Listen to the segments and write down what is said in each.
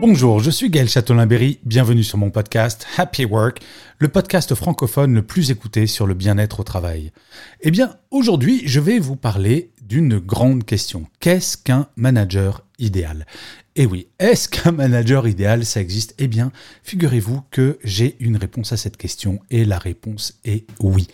Bonjour, je suis Gaël Châtelain-Berry, bienvenue sur mon podcast Happy Work, le podcast francophone le plus écouté sur le bien-être au travail. Eh bien, aujourd'hui, je vais vous parler d'une grande question. Qu'est-ce qu'un manager idéal? Et oui, est-ce qu'un manager idéal, ça existe? Eh bien, figurez-vous que j'ai une réponse à cette question et la réponse est oui.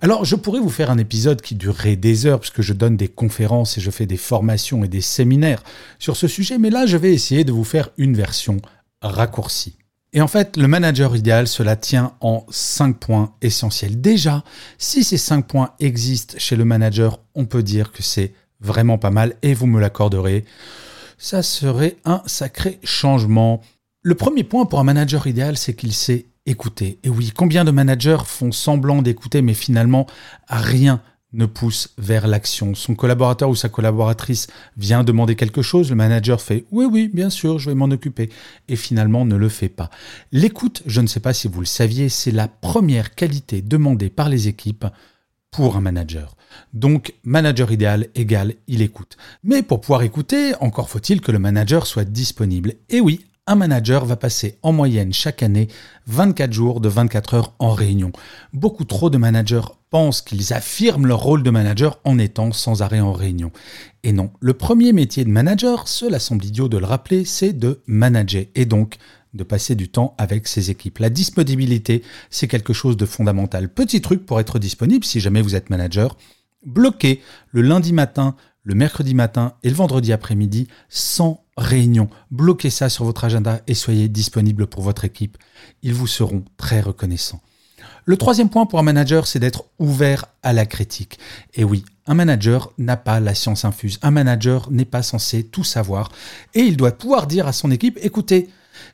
Alors, je pourrais vous faire un épisode qui durerait des heures puisque je donne des conférences et je fais des formations et des séminaires sur ce sujet, mais là, je vais essayer de vous faire une version raccourcie. Et en fait, le manager idéal, cela tient en cinq points essentiels. Déjà, si ces cinq points existent chez le manager, on peut dire que c'est vraiment pas mal et vous me l'accorderez. Ça serait un sacré changement. Le premier point pour un manager idéal, c'est qu'il sait écouter. Et oui, combien de managers font semblant d'écouter, mais finalement rien ne pousse vers l'action. Son collaborateur ou sa collaboratrice vient demander quelque chose, le manager fait oui oui bien sûr je vais m'en occuper et finalement ne le fait pas. L'écoute, je ne sais pas si vous le saviez, c'est la première qualité demandée par les équipes pour un manager. Donc manager idéal égale il écoute. Mais pour pouvoir écouter, encore faut-il que le manager soit disponible. Et oui, un manager va passer en moyenne chaque année 24 jours de 24 heures en réunion. Beaucoup trop de managers pensent qu'ils affirment leur rôle de manager en étant sans arrêt en réunion. Et non, le premier métier de manager, cela semble idiot de le rappeler, c'est de manager et donc de passer du temps avec ses équipes. La disponibilité, c'est quelque chose de fondamental. Petit truc pour être disponible si jamais vous êtes manager, bloquez le lundi matin, le mercredi matin et le vendredi après-midi sans réunion. Bloquez ça sur votre agenda et soyez disponible pour votre équipe. Ils vous seront très reconnaissants. Le troisième point pour un manager, c'est d'être ouvert à la critique. Et oui, un manager n'a pas la science infuse. Un manager n'est pas censé tout savoir. Et il doit pouvoir dire à son équipe, écoutez,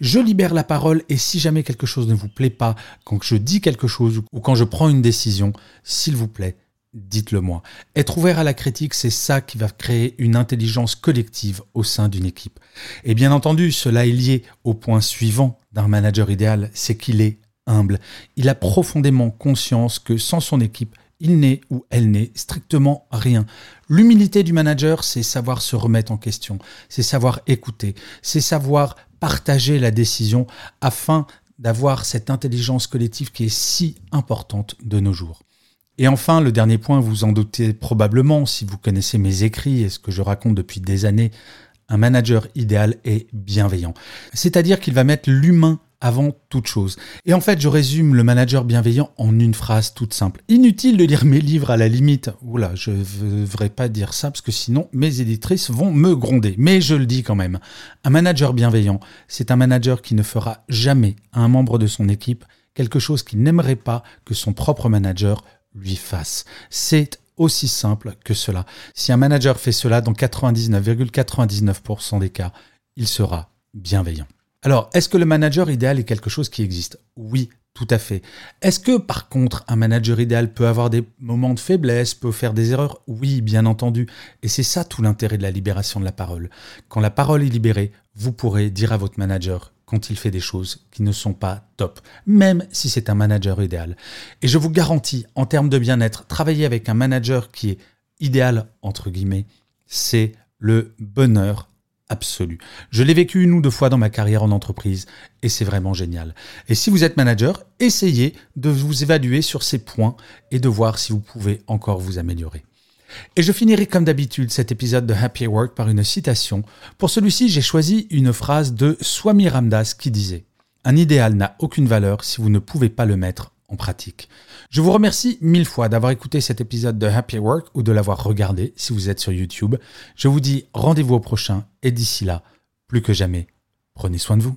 je libère la parole et si jamais quelque chose ne vous plaît pas, quand je dis quelque chose ou quand je prends une décision, s'il vous plaît, dites-le moi. Être ouvert à la critique, c'est ça qui va créer une intelligence collective au sein d'une équipe. Et bien entendu, cela est lié au point suivant d'un manager idéal, c'est qu'il est humble. Il a profondément conscience que sans son équipe, il n'est ou elle n'est strictement rien. L'humilité du manager, c'est savoir se remettre en question, c'est savoir écouter, c'est savoir partager la décision afin d'avoir cette intelligence collective qui est si importante de nos jours. Et enfin, le dernier point, vous en doutez probablement si vous connaissez mes écrits et ce que je raconte depuis des années, un manager idéal est bienveillant. C'est-à-dire qu'il va mettre l'humain avant toute chose. Et en fait, je résume le manager bienveillant en une phrase toute simple. Inutile de lire mes livres à la limite. Oula, je ne devrais pas dire ça parce que sinon mes éditrices vont me gronder. Mais je le dis quand même. Un manager bienveillant, c'est un manager qui ne fera jamais à un membre de son équipe quelque chose qu'il n'aimerait pas que son propre manager lui fasse. C'est aussi simple que cela. Si un manager fait cela dans 99,99% des cas, il sera bienveillant. Alors, est-ce que le manager idéal est quelque chose qui existe? Oui, tout à fait. Est-ce que par contre, un manager idéal peut avoir des moments de faiblesse, peut faire des erreurs? Oui, bien entendu. Et c'est ça tout l'intérêt de la libération de la parole. Quand la parole est libérée, vous pourrez dire à votre manager quand il fait des choses qui ne sont pas top, même si c'est un manager idéal. Et je vous garantis, en termes de bien-être, travailler avec un manager qui est idéal, entre guillemets, c'est le bonheur absolu. Je l'ai vécu une ou deux fois dans ma carrière en entreprise et c'est vraiment génial. Et si vous êtes manager, essayez de vous évaluer sur ces points et de voir si vous pouvez encore vous améliorer. Et je finirai comme d'habitude cet épisode de Happy Work par une citation. Pour celui-ci, j'ai choisi une phrase de Swami Ramdas qui disait Un idéal n'a aucune valeur si vous ne pouvez pas le mettre en pratique. Je vous remercie mille fois d'avoir écouté cet épisode de Happy Work ou de l'avoir regardé si vous êtes sur YouTube. Je vous dis rendez-vous au prochain et d'ici là, plus que jamais, prenez soin de vous.